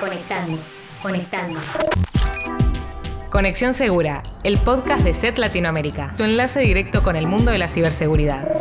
Conectando, conectando. Conexión Segura, el podcast de SET Latinoamérica, tu enlace directo con el mundo de la ciberseguridad.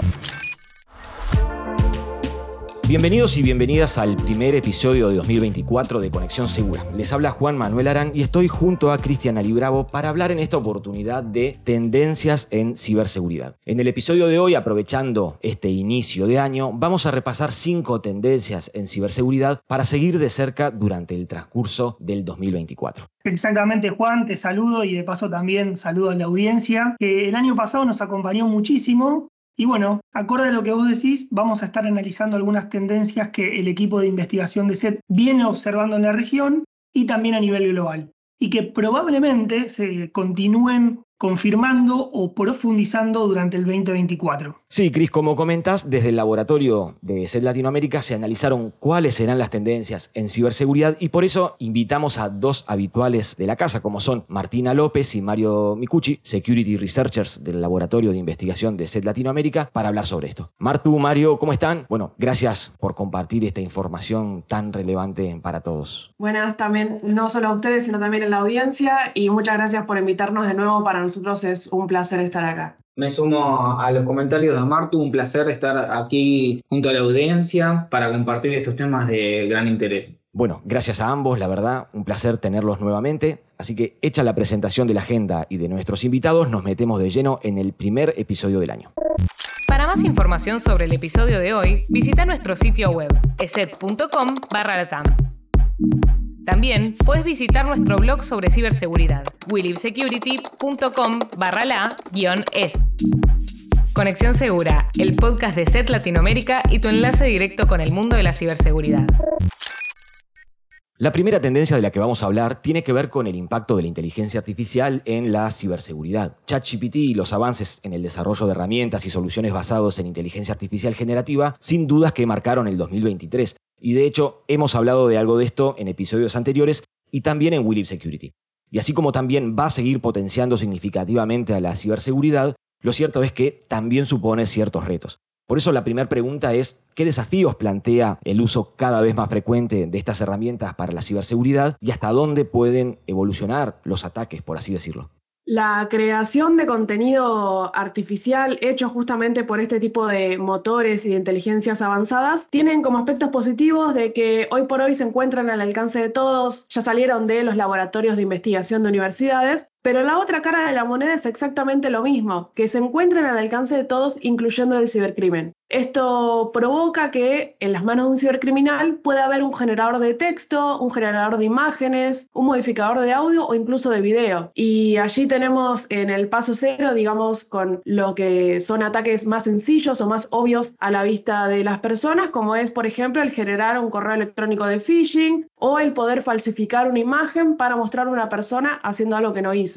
Bienvenidos y bienvenidas al primer episodio de 2024 de Conexión Segura. Les habla Juan Manuel Arán y estoy junto a Cristian Alibravo para hablar en esta oportunidad de tendencias en ciberseguridad. En el episodio de hoy, aprovechando este inicio de año, vamos a repasar cinco tendencias en ciberseguridad para seguir de cerca durante el transcurso del 2024. Exactamente, Juan, te saludo y de paso también saludo a la audiencia, que el año pasado nos acompañó muchísimo y bueno, acorde a lo que vos decís, vamos a estar analizando algunas tendencias que el equipo de investigación de SET viene observando en la región y también a nivel global, y que probablemente se continúen confirmando o profundizando durante el 2024. Sí, Cris, como comentas, desde el laboratorio de SED Latinoamérica se analizaron cuáles serán las tendencias en ciberseguridad y por eso invitamos a dos habituales de la casa, como son Martina López y Mario Micucci, Security Researchers del laboratorio de investigación de SED Latinoamérica, para hablar sobre esto. Martu, Mario, ¿cómo están? Bueno, gracias por compartir esta información tan relevante para todos. Buenas también, no solo a ustedes, sino también a la audiencia y muchas gracias por invitarnos de nuevo para nosotros es un placer estar acá. Me sumo a los comentarios de Martu, un placer estar aquí junto a la audiencia para compartir estos temas de gran interés. Bueno, gracias a ambos, la verdad, un placer tenerlos nuevamente. Así que hecha la presentación de la agenda y de nuestros invitados, nos metemos de lleno en el primer episodio del año. Para más información sobre el episodio de hoy, visita nuestro sitio web, eset.com/latam. También puedes visitar nuestro blog sobre ciberseguridad, willivesecurity.com barra la es. Conexión Segura, el podcast de SET Latinoamérica y tu enlace directo con el mundo de la ciberseguridad. La primera tendencia de la que vamos a hablar tiene que ver con el impacto de la inteligencia artificial en la ciberseguridad. ChatGPT y los avances en el desarrollo de herramientas y soluciones basados en inteligencia artificial generativa sin dudas que marcaron el 2023 y de hecho, hemos hablado de algo de esto en episodios anteriores y también en Willip Security. Y así como también va a seguir potenciando significativamente a la ciberseguridad, lo cierto es que también supone ciertos retos. Por eso la primera pregunta es, ¿qué desafíos plantea el uso cada vez más frecuente de estas herramientas para la ciberseguridad y hasta dónde pueden evolucionar los ataques, por así decirlo? La creación de contenido artificial hecho justamente por este tipo de motores y de inteligencias avanzadas tienen como aspectos positivos de que hoy por hoy se encuentran al alcance de todos, ya salieron de los laboratorios de investigación de universidades, pero la otra cara de la moneda es exactamente lo mismo, que se encuentran al alcance de todos, incluyendo el cibercrimen. Esto provoca que en las manos de un cibercriminal pueda haber un generador de texto, un generador de imágenes, un modificador de audio o incluso de video. Y allí tenemos en el paso cero, digamos, con lo que son ataques más sencillos o más obvios a la vista de las personas, como es, por ejemplo, el generar un correo electrónico de phishing o el poder falsificar una imagen para mostrar a una persona haciendo algo que no hizo.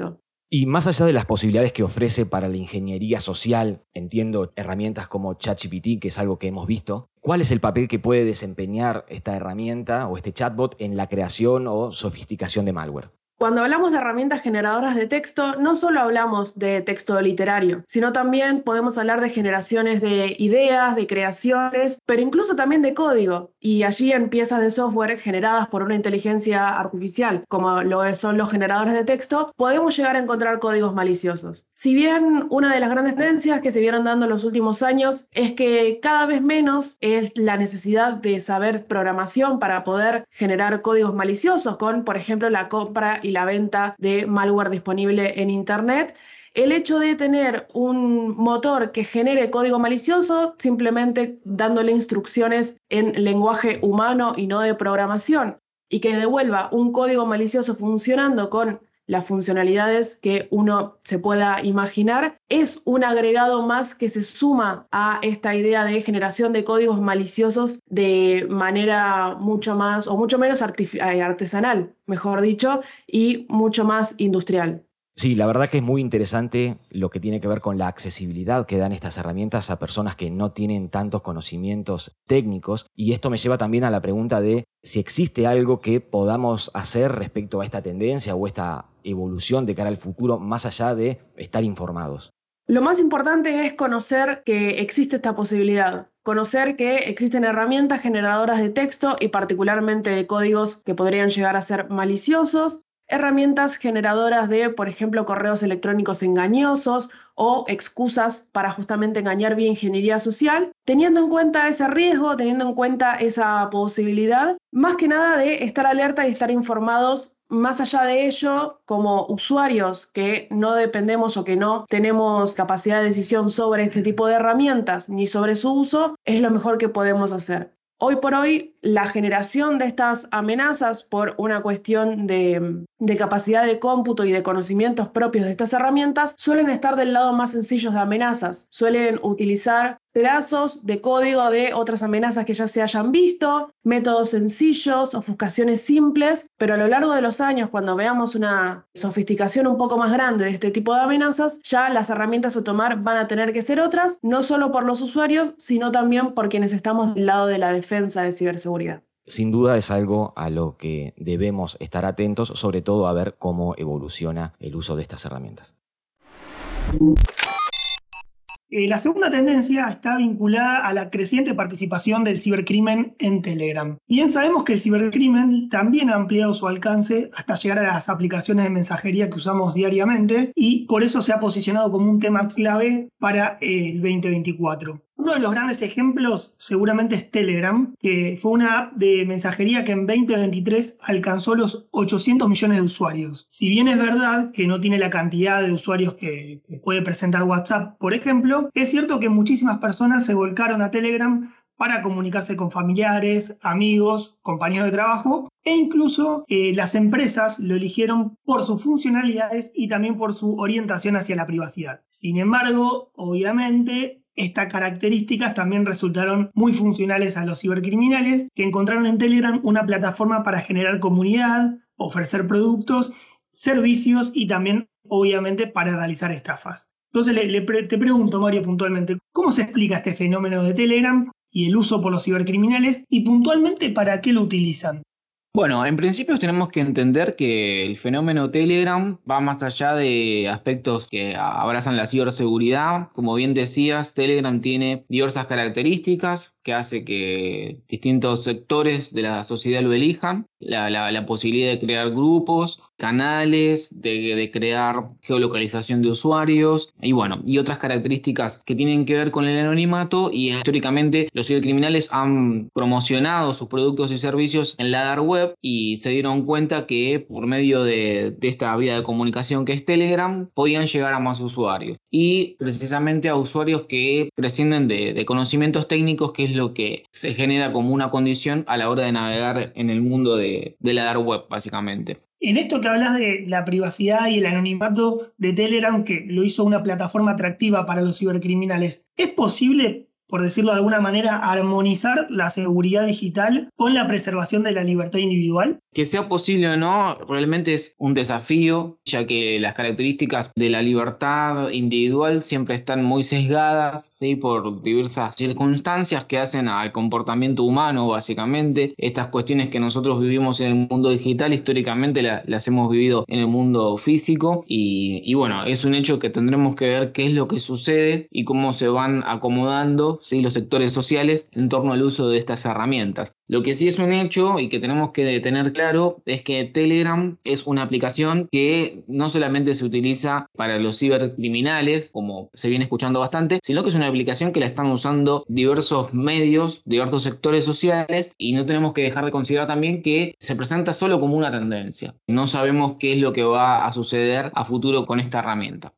Y más allá de las posibilidades que ofrece para la ingeniería social, entiendo herramientas como ChatGPT, que es algo que hemos visto, ¿cuál es el papel que puede desempeñar esta herramienta o este chatbot en la creación o sofisticación de malware? Cuando hablamos de herramientas generadoras de texto, no solo hablamos de texto literario, sino también podemos hablar de generaciones de ideas, de creaciones, pero incluso también de código. Y allí en piezas de software generadas por una inteligencia artificial, como lo son los generadores de texto, podemos llegar a encontrar códigos maliciosos. Si bien una de las grandes tendencias que se vieron dando en los últimos años es que cada vez menos es la necesidad de saber programación para poder generar códigos maliciosos con, por ejemplo, la compra y la venta de malware disponible en Internet. El hecho de tener un motor que genere código malicioso, simplemente dándole instrucciones en lenguaje humano y no de programación, y que devuelva un código malicioso funcionando con las funcionalidades que uno se pueda imaginar, es un agregado más que se suma a esta idea de generación de códigos maliciosos de manera mucho más o mucho menos eh, artesanal, mejor dicho, y mucho más industrial. Sí, la verdad que es muy interesante lo que tiene que ver con la accesibilidad que dan estas herramientas a personas que no tienen tantos conocimientos técnicos. Y esto me lleva también a la pregunta de si existe algo que podamos hacer respecto a esta tendencia o esta evolución de cara al futuro más allá de estar informados. Lo más importante es conocer que existe esta posibilidad, conocer que existen herramientas generadoras de texto y particularmente de códigos que podrían llegar a ser maliciosos, herramientas generadoras de, por ejemplo, correos electrónicos engañosos o excusas para justamente engañar vía ingeniería social, teniendo en cuenta ese riesgo, teniendo en cuenta esa posibilidad, más que nada de estar alerta y estar informados más allá de ello, como usuarios que no dependemos o que no tenemos capacidad de decisión sobre este tipo de herramientas ni sobre su uso, es lo mejor que podemos hacer. Hoy por hoy, la generación de estas amenazas por una cuestión de, capacidad de cómputo y de conocimientos propios de estas herramientas suelen estar del lado más sencillo de amenazas. Suelen utilizar pedazos de código de otras amenazas que ya se hayan visto, métodos sencillos, ofuscaciones simples, pero a lo largo de los años, cuando veamos una sofisticación un poco más grande de este tipo de amenazas, ya las herramientas a tomar van a tener que ser otras, no solo por los usuarios, sino también por quienes estamos del lado de la defensa de ciberseguridad. Sin duda es algo a lo que debemos estar atentos, sobre todo a ver cómo evoluciona el uso de estas herramientas. Eh, la segunda tendencia está vinculada a la creciente participación del cibercrimen en Telegram. Bien sabemos que el cibercrimen también ha ampliado su alcance hasta llegar a las aplicaciones de mensajería que usamos diariamente y por eso se ha posicionado como un tema clave para el 2024. Uno de los grandes ejemplos seguramente es Telegram, que fue una app de mensajería que en 2023 alcanzó los 800 millones de usuarios. Si bien es verdad que no tiene la cantidad de usuarios que, puede presentar WhatsApp, por ejemplo, es cierto que muchísimas personas se volcaron a Telegram para comunicarse con familiares, amigos, compañeros de trabajo e incluso eh, las empresas lo eligieron por sus funcionalidades y también por su orientación hacia la privacidad. Sin embargo, obviamente, estas características también resultaron muy funcionales a los cibercriminales que encontraron en Telegram una plataforma para generar comunidad, ofrecer productos, servicios y también obviamente para realizar estafas. Entonces te pregunto, Mario, puntualmente, ¿cómo se explica este fenómeno de Telegram y el uso por los cibercriminales y puntualmente para qué lo utilizan? Bueno, en principio tenemos que entender que el fenómeno Telegram va más allá de aspectos que abrazan la ciberseguridad. Como bien decías, Telegram tiene diversas características que hace que distintos sectores de la sociedad lo elijan. La, posibilidad de crear grupos, canales, de, crear geolocalización de usuarios y bueno, y otras características que tienen que ver con el anonimato y históricamente los cibercriminales han promocionado sus productos y servicios en la dark web y se dieron cuenta que por medio de, de esta vía de comunicación que es Telegram podían llegar a más usuarios y precisamente a usuarios que prescinden de, de conocimientos técnicos que lo que se genera como una condición a la hora de navegar en el mundo de la dark web, básicamente. En esto que hablas de la privacidad y el anonimato de Telegram, que lo hizo una plataforma atractiva para los cibercriminales, ¿es posible por decirlo de alguna manera, armonizar la seguridad digital con la preservación de la libertad individual? Que sea posible o no, realmente es un desafío, ya que las características de la libertad individual siempre están muy sesgadas ¿sí? por diversas circunstancias que hacen al comportamiento humano, básicamente. Estas cuestiones que nosotros vivimos en el mundo digital, históricamente las hemos vivido en el mundo físico y, y bueno, es un hecho que tendremos que ver qué es lo que sucede y cómo se van acomodando los sectores sociales en torno al uso de estas herramientas. Lo que sí es un hecho y que tenemos que tener claro es que Telegram es una aplicación que no solamente se utiliza para los cibercriminales, como se viene escuchando bastante, sino que es una aplicación que la están usando diversos medios, diversos sectores sociales y no tenemos que dejar de considerar también que se presenta solo como una tendencia. No sabemos qué es lo que va a suceder a futuro con esta herramienta.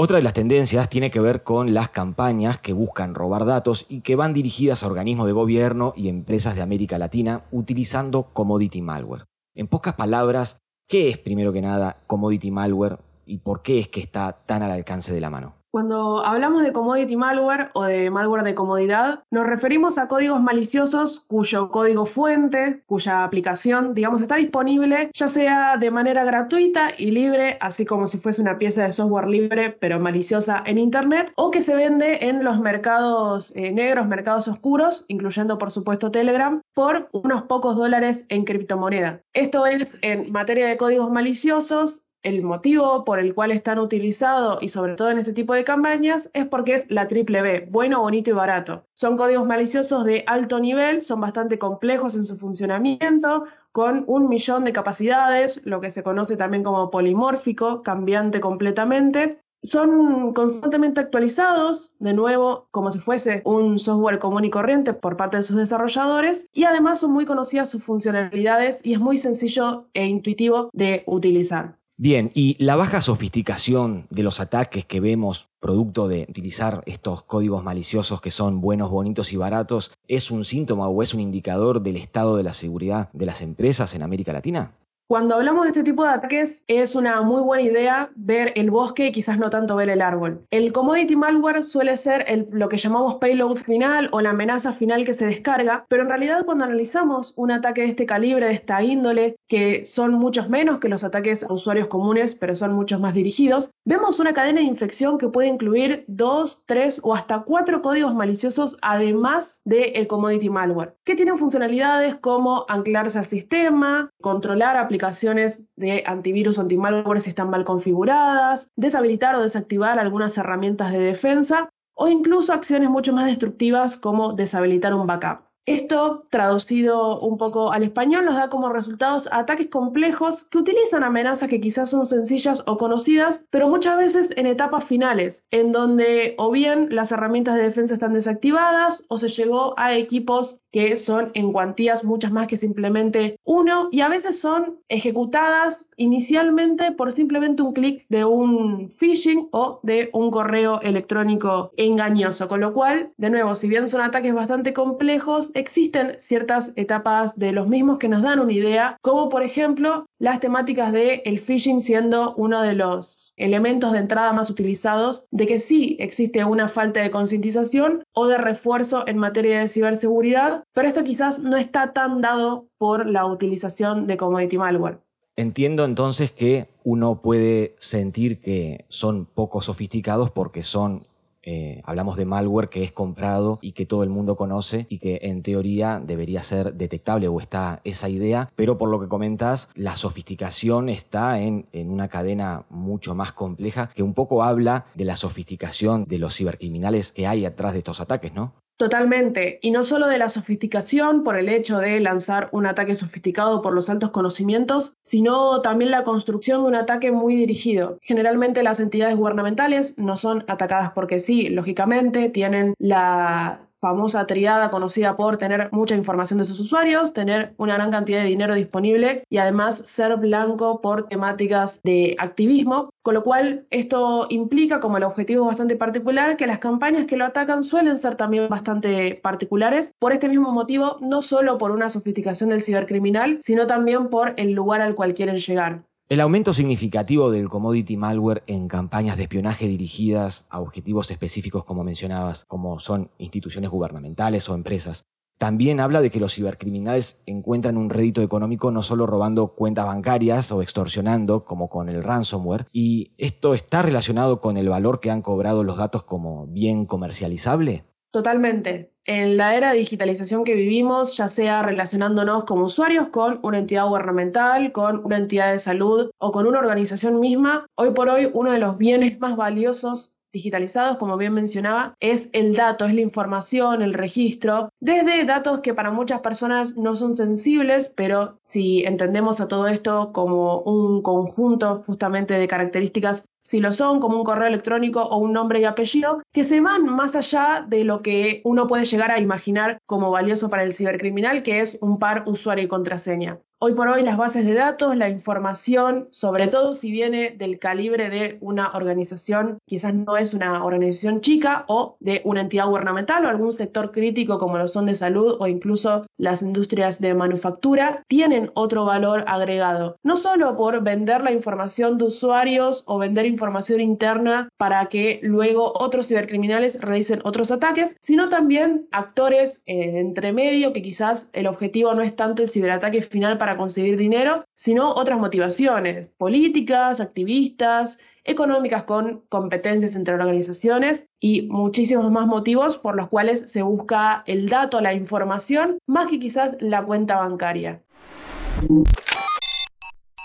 Otra de las tendencias tiene que ver con las campañas que buscan robar datos y que van dirigidas a organismos de gobierno y empresas de América Latina utilizando commodity malware. En pocas palabras, ¿qué es primero que nada commodity malware y por qué es que está tan al alcance de la mano? Cuando hablamos de commodity malware o de malware de comodidad, nos referimos a códigos maliciosos cuyo código fuente, cuya aplicación, digamos, está disponible ya sea de manera gratuita y libre, así como si fuese una pieza de software libre pero maliciosa en Internet, o que se vende en los mercados eh, negros, mercados oscuros, incluyendo por supuesto Telegram, por unos pocos dólares en criptomoneda. Esto es en materia de códigos maliciosos El motivo por el cual están utilizados y sobre todo en este tipo de campañas es porque es la triple B, bueno, bonito y barato. Son códigos maliciosos de alto nivel, son bastante complejos en su funcionamiento, con un millón de capacidades, lo que se conoce también como polimórfico, cambiante completamente, son constantemente actualizados, de nuevo, como si fuese un software común y corriente por parte de sus desarrolladores, y además son muy conocidas sus funcionalidades y es muy sencillo e intuitivo de utilizar. Bien, y la baja sofisticación de los ataques que vemos producto de utilizar estos códigos maliciosos que son buenos, bonitos y baratos, ¿es un síntoma o es un indicador del estado de la seguridad de las empresas en América Latina? Cuando hablamos de este tipo de ataques, es una muy buena idea ver el bosque y quizás no tanto ver el árbol. El commodity malware suele ser lo que llamamos payload final o la amenaza final que se descarga, pero en realidad cuando analizamos un ataque de este calibre, de esta índole, que son muchos menos que los ataques a usuarios comunes, pero son muchos más dirigidos, vemos una cadena de infección que puede incluir dos, tres o hasta cuatro códigos maliciosos además del commodity malware, que tienen funcionalidades como anclarse al sistema, controlar aplicaciones aplicaciones de antivirus o antimalware si están mal configuradas, deshabilitar o desactivar algunas herramientas de defensa o incluso acciones mucho más destructivas como deshabilitar un backup. Esto, traducido un poco al español, nos da como resultados ataques complejos que utilizan amenazas que quizás son sencillas o conocidas, pero muchas veces en etapas finales, en donde o bien las herramientas de defensa están desactivadas o se llegó a equipos que son en cuantías muchas más que simplemente uno y a veces son ejecutadas inicialmente por simplemente un clic de un phishing o de un correo electrónico engañoso, con lo cual, de nuevo, si bien son ataques bastante complejos, existen ciertas etapas de los mismos que nos dan una idea, como por ejemplo las temáticas de el phishing siendo uno de los elementos de entrada más utilizados de que sí existe una falta de concientización o de refuerzo en materia de ciberseguridad, pero esto quizás no está tan dado por la utilización de commodity malware. Entiendo entonces que uno puede sentir que son poco sofisticados porque son eh, hablamos de malware que es comprado y que todo el mundo conoce y que en teoría debería ser detectable o está esa idea, pero por lo que comentas, la sofisticación está en, en una cadena mucho más compleja que un poco habla de la sofisticación de los cibercriminales que hay atrás de estos ataques, ¿no? Totalmente, y no solo de la sofisticación por el hecho de lanzar un ataque sofisticado por los altos conocimientos, sino también la construcción de un ataque muy dirigido. Generalmente las entidades gubernamentales no son atacadas porque sí, lógicamente tienen la famosa triada conocida por tener mucha información de sus usuarios, tener una gran cantidad de dinero disponible y además ser blanco por temáticas de activismo, con lo cual esto implica como el objetivo bastante particular que las campañas que lo atacan suelen ser también bastante particulares, por este mismo motivo, no solo por una sofisticación del cibercriminal, sino también por el lugar al cual quieren llegar. El aumento significativo del commodity malware en campañas de espionaje dirigidas a objetivos específicos como mencionabas, como son instituciones gubernamentales o empresas, también habla de que los cibercriminales encuentran un rédito económico no solo robando cuentas bancarias o extorsionando, como con el ransomware, y esto está relacionado con el valor que han cobrado los datos como bien comercializable. Totalmente. En la era de digitalización que vivimos, ya sea relacionándonos como usuarios con una entidad gubernamental, con una entidad de salud o con una organización misma, hoy por hoy uno de los bienes más valiosos digitalizados, como bien mencionaba, es el dato, es la información, el registro, desde datos que para muchas personas no son sensibles, pero si entendemos a todo esto como un conjunto justamente de características si lo son, como un correo electrónico o un nombre y apellido, que se van más allá de lo que uno puede llegar a imaginar como valioso para el cibercriminal, que es un par usuario y contraseña. Hoy por hoy las bases de datos, la información, sobre todo si viene del calibre de una organización, quizás no es una organización chica o de una entidad gubernamental o algún sector crítico como lo son de salud o incluso las industrias de manufactura, tienen otro valor agregado. No solo por vender la información de usuarios o vender información interna para que luego otros cibercriminales realicen otros ataques, sino también actores eh, entre medio que quizás el objetivo no es tanto el ciberataque final para para conseguir dinero, sino otras motivaciones políticas, activistas, económicas con competencias entre organizaciones y muchísimos más motivos por los cuales se busca el dato, la información, más que quizás la cuenta bancaria.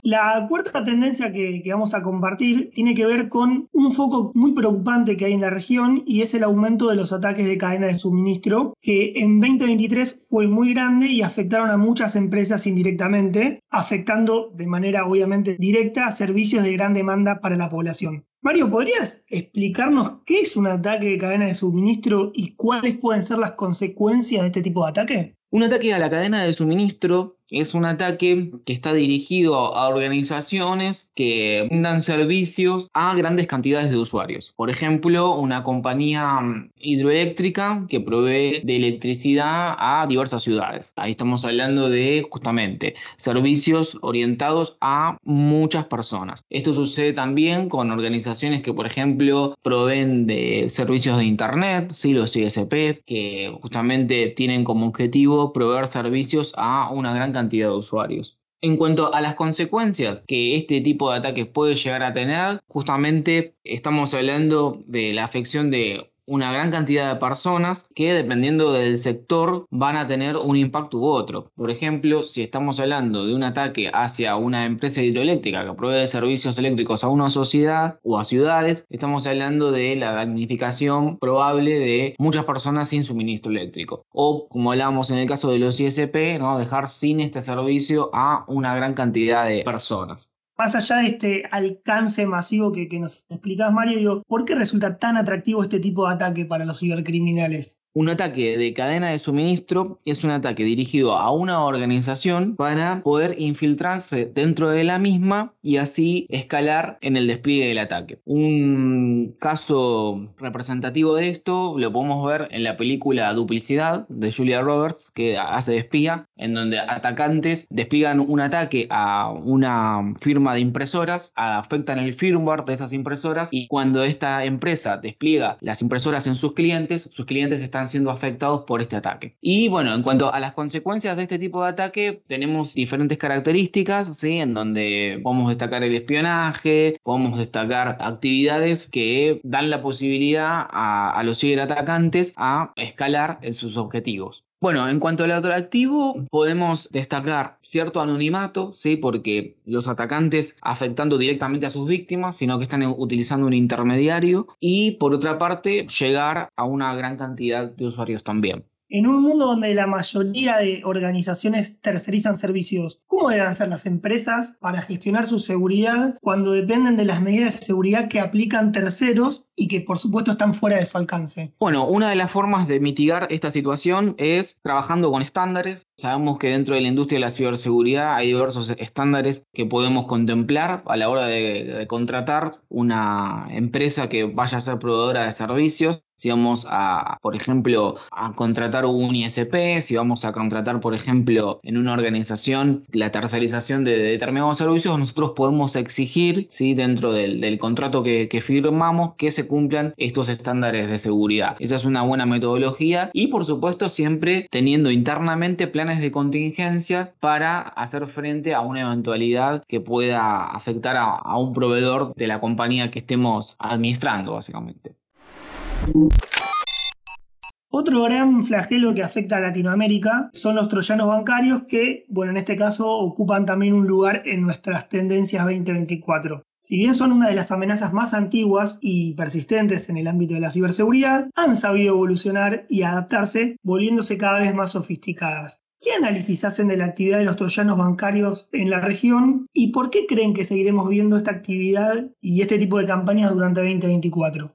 La cuarta tendencia que, vamos a compartir tiene que ver con un foco muy preocupante que hay en la región y es el aumento de los ataques de cadena de suministro, que en 2023 fue muy grande y afectaron a muchas empresas indirectamente, afectando de manera obviamente directa a servicios de gran demanda para la población. Mario, ¿podrías explicarnos qué es un ataque de cadena de suministro y cuáles pueden ser las consecuencias de este tipo de ataque? Un ataque a la cadena de suministro es un ataque que está dirigido a organizaciones que brindan servicios a grandes cantidades de usuarios. Por ejemplo, una compañía mm, hidroeléctrica que provee de electricidad a diversas ciudades. Ahí estamos hablando de justamente servicios orientados a muchas personas. Esto sucede también con organizaciones que, por ejemplo, proveen de servicios de Internet, ¿sí? los ISP, que justamente tienen como objetivo proveer servicios a una gran cantidad cantidad de usuarios. En cuanto a las consecuencias que este tipo de ataques puede llegar a tener, justamente estamos hablando de la afección de una gran cantidad de personas que dependiendo del sector van a tener un impacto u otro. Por ejemplo, si estamos hablando de un ataque hacia una empresa hidroeléctrica que provee servicios eléctricos a una sociedad o a ciudades, estamos hablando de la damnificación probable de muchas personas sin suministro eléctrico. O como hablábamos en el caso de los ISP, ¿no? dejar sin este servicio a una gran cantidad de personas más allá de este alcance masivo que, nos explicás, Mario, digo, ¿por qué resulta tan atractivo este tipo de ataque para los cibercriminales? Un ataque de cadena de suministro es un ataque dirigido a una organización para poder infiltrarse dentro de la misma y así escalar en el despliegue del ataque. Un caso representativo de esto lo podemos ver en la película Duplicidad de Julia Roberts, que hace de espía, en donde atacantes despliegan un ataque a una firma de impresoras, afectan el firmware de esas impresoras y cuando esta empresa despliega las impresoras en sus clientes, sus clientes están siendo afectados por este ataque. Y bueno, en cuanto a las consecuencias de este tipo de ataque, tenemos diferentes características, ¿sí? En donde podemos destacar el espionaje, podemos destacar actividades que dan la posibilidad a, a los ciberatacantes a escalar en sus objetivos. Bueno, en cuanto al atractivo, podemos destacar cierto anonimato, ¿sí? porque los atacantes afectando directamente a sus víctimas, sino que están utilizando un intermediario, y por otra parte, llegar a una gran cantidad de usuarios también. En un mundo donde la mayoría de organizaciones tercerizan servicios, ¿cómo deben ser las empresas para gestionar su seguridad cuando dependen de las medidas de seguridad que aplican terceros y que por supuesto están fuera de su alcance? Bueno, una de las formas de mitigar esta situación es trabajando con estándares. Sabemos que dentro de la industria de la ciberseguridad hay diversos estándares que podemos contemplar a la hora de, de contratar una empresa que vaya a ser proveedora de servicios si vamos a, por ejemplo, a contratar un ISP, si vamos a contratar, por ejemplo, en una organización la tercerización de determinados servicios, nosotros podemos exigir, ¿sí? dentro del, contrato que, que, firmamos, que se cumplan estos estándares de seguridad. Esa es una buena metodología y, por supuesto, siempre teniendo internamente planes de contingencia para hacer frente a una eventualidad que pueda afectar a, a un proveedor de la compañía que estemos administrando, básicamente. Otro gran flagelo que afecta a Latinoamérica son los troyanos bancarios que, bueno, en este caso ocupan también un lugar en nuestras tendencias 2024. Si bien son una de las amenazas más antiguas y persistentes en el ámbito de la ciberseguridad, han sabido evolucionar y adaptarse, volviéndose cada vez más sofisticadas. ¿Qué análisis hacen de la actividad de los troyanos bancarios en la región y por qué creen que seguiremos viendo esta actividad y este tipo de campañas durante 2024?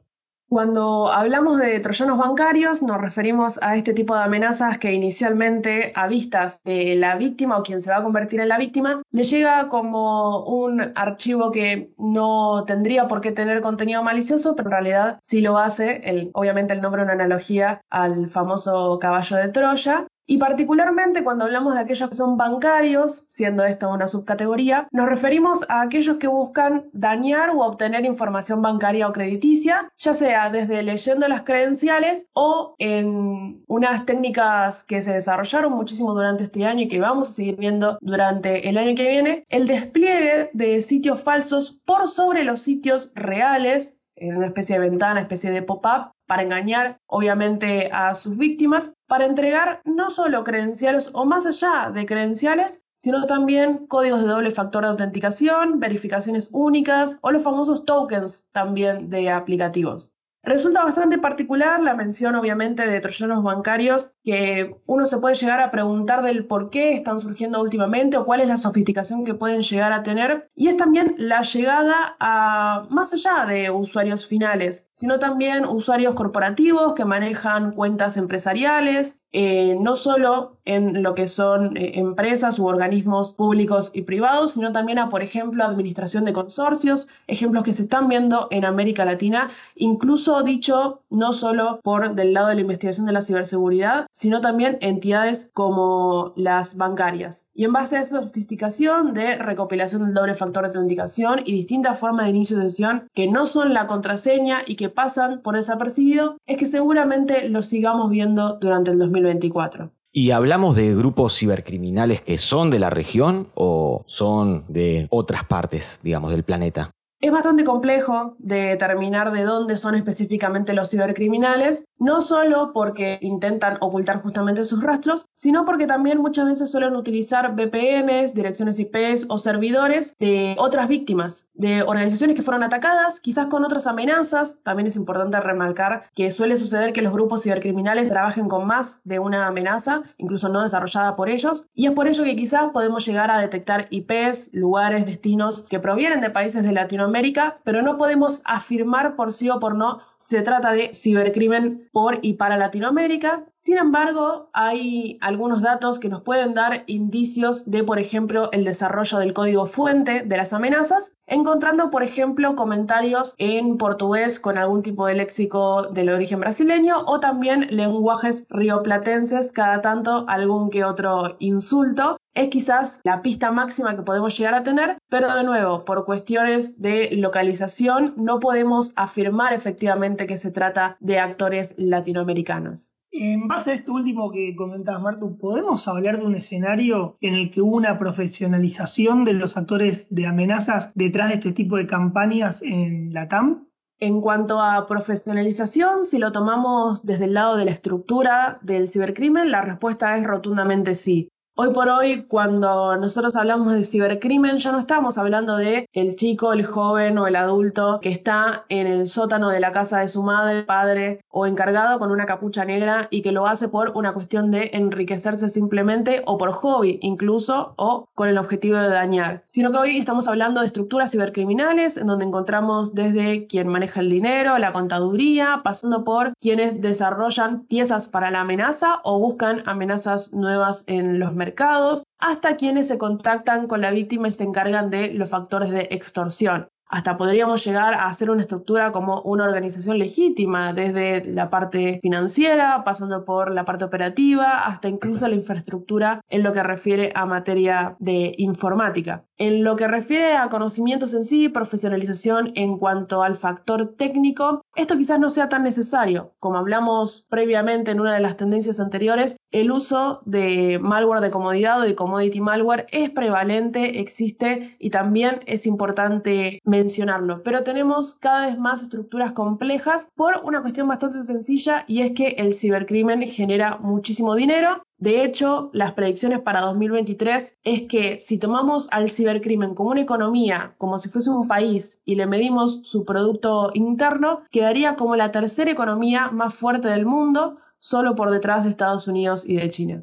Cuando hablamos de troyanos bancarios, nos referimos a este tipo de amenazas que inicialmente, a vistas de la víctima o quien se va a convertir en la víctima, le llega como un archivo que no tendría por qué tener contenido malicioso, pero en realidad sí lo hace. El, obviamente el nombre es una analogía al famoso caballo de Troya. Y particularmente cuando hablamos de aquellos que son bancarios, siendo esto una subcategoría, nos referimos a aquellos que buscan dañar o obtener información bancaria o crediticia, ya sea desde leyendo las credenciales o en unas técnicas que se desarrollaron muchísimo durante este año y que vamos a seguir viendo durante el año que viene, el despliegue de sitios falsos por sobre los sitios reales en una especie de ventana, especie de pop-up, para engañar obviamente a sus víctimas, para entregar no solo credenciales o más allá de credenciales, sino también códigos de doble factor de autenticación, verificaciones únicas o los famosos tokens también de aplicativos. Resulta bastante particular la mención, obviamente, de troyanos bancarios, que uno se puede llegar a preguntar del por qué están surgiendo últimamente o cuál es la sofisticación que pueden llegar a tener. Y es también la llegada a más allá de usuarios finales, sino también usuarios corporativos que manejan cuentas empresariales, eh, no solo en lo que son eh, empresas u organismos públicos y privados, sino también a, por ejemplo, administración de consorcios, ejemplos que se están viendo en América Latina, incluso dicho no solo por del lado de la investigación de la ciberseguridad, sino también entidades como las bancarias. Y en base a esta sofisticación de recopilación del doble factor de autenticación y distintas formas de inicio de sesión que no son la contraseña y que pasan por desapercibido, es que seguramente lo sigamos viendo durante el 2024. ¿Y hablamos de grupos cibercriminales que son de la región o son de otras partes, digamos, del planeta? Es bastante complejo determinar de dónde son específicamente los cibercriminales, no solo porque intentan ocultar justamente sus rastros, sino porque también muchas veces suelen utilizar VPNs, direcciones IPs o servidores de otras víctimas, de organizaciones que fueron atacadas, quizás con otras amenazas. También es importante remarcar que suele suceder que los grupos cibercriminales trabajen con más de una amenaza, incluso no desarrollada por ellos, y es por ello que quizás podemos llegar a detectar IPs, lugares, destinos que provienen de países de Latinoamérica América, pero no podemos afirmar por sí o por no se trata de cibercrimen y para Latinoamérica. Sin embargo, hay algunos datos que nos pueden dar indicios de, por ejemplo, el desarrollo del código fuente de las amenazas, encontrando, por ejemplo, comentarios en portugués con algún tipo de léxico del origen brasileño o también lenguajes rioplatenses, cada tanto algún que otro insulto es quizás la pista máxima que podemos llegar a tener, pero de nuevo, por cuestiones de localización, no podemos afirmar efectivamente que se trata de actores latinoamericanos. En base a esto último que comentabas, Martu, ¿podemos hablar de un escenario en el que hubo una profesionalización de los actores de amenazas detrás de este tipo de campañas en la TAM? En cuanto a profesionalización, si lo tomamos desde el lado de la estructura del cibercrimen, la respuesta es rotundamente sí. Hoy por hoy, cuando nosotros hablamos de cibercrimen, ya no estamos hablando de el chico, el joven o el adulto que está en el sótano de la casa de su madre, padre o encargado con una capucha negra y que lo hace por una cuestión de enriquecerse simplemente o por hobby incluso o con el objetivo de dañar, sino que hoy estamos hablando de estructuras cibercriminales en donde encontramos desde quien maneja el dinero, la contaduría, pasando por quienes desarrollan piezas para la amenaza o buscan amenazas nuevas en los mercados hasta quienes se contactan con la víctima y se encargan de los factores de extorsión. Hasta podríamos llegar a hacer una estructura como una organización legítima, desde la parte financiera, pasando por la parte operativa, hasta incluso la infraestructura en lo que refiere a materia de informática. En lo que refiere a conocimientos en sí, profesionalización en cuanto al factor técnico, esto quizás no sea tan necesario. Como hablamos previamente en una de las tendencias anteriores, el uso de malware de comodidad o de commodity malware es prevalente, existe y también es importante mencionarlo. Pero tenemos cada vez más estructuras complejas por una cuestión bastante sencilla y es que el cibercrimen genera muchísimo dinero de hecho, las predicciones para 2023 es que si tomamos al cibercrimen como una economía, como si fuese un país, y le medimos su Producto Interno, quedaría como la tercera economía más fuerte del mundo, solo por detrás de Estados Unidos y de China.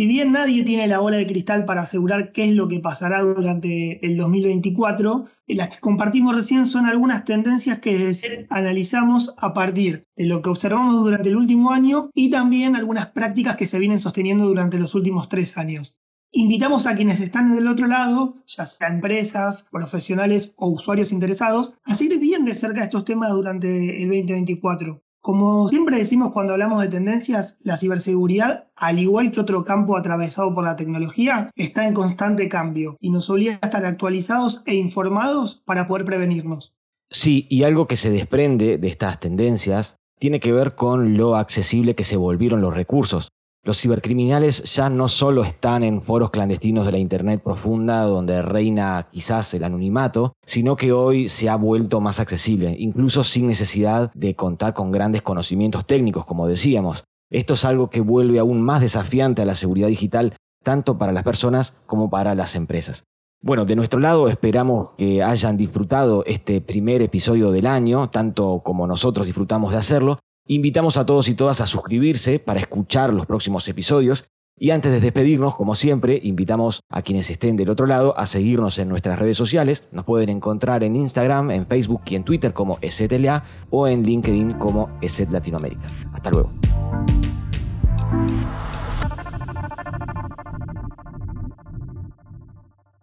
Si bien nadie tiene la bola de cristal para asegurar qué es lo que pasará durante el 2024, las que compartimos recién son algunas tendencias que analizamos a partir de lo que observamos durante el último año y también algunas prácticas que se vienen sosteniendo durante los últimos tres años. Invitamos a quienes están del otro lado, ya sea empresas, profesionales o usuarios interesados, a seguir bien de cerca estos temas durante el 2024. Como siempre decimos cuando hablamos de tendencias, la ciberseguridad, al igual que otro campo atravesado por la tecnología, está en constante cambio y nos obliga a estar actualizados e informados para poder prevenirnos. Sí, y algo que se desprende de estas tendencias tiene que ver con lo accesible que se volvieron los recursos. Los cibercriminales ya no solo están en foros clandestinos de la Internet profunda donde reina quizás el anonimato, sino que hoy se ha vuelto más accesible, incluso sin necesidad de contar con grandes conocimientos técnicos, como decíamos. Esto es algo que vuelve aún más desafiante a la seguridad digital, tanto para las personas como para las empresas. Bueno, de nuestro lado esperamos que hayan disfrutado este primer episodio del año, tanto como nosotros disfrutamos de hacerlo. Invitamos a todos y todas a suscribirse para escuchar los próximos episodios. Y antes de despedirnos, como siempre, invitamos a quienes estén del otro lado a seguirnos en nuestras redes sociales. Nos pueden encontrar en Instagram, en Facebook y en Twitter como EZLA o en LinkedIn como EZ Latinoamérica. Hasta luego.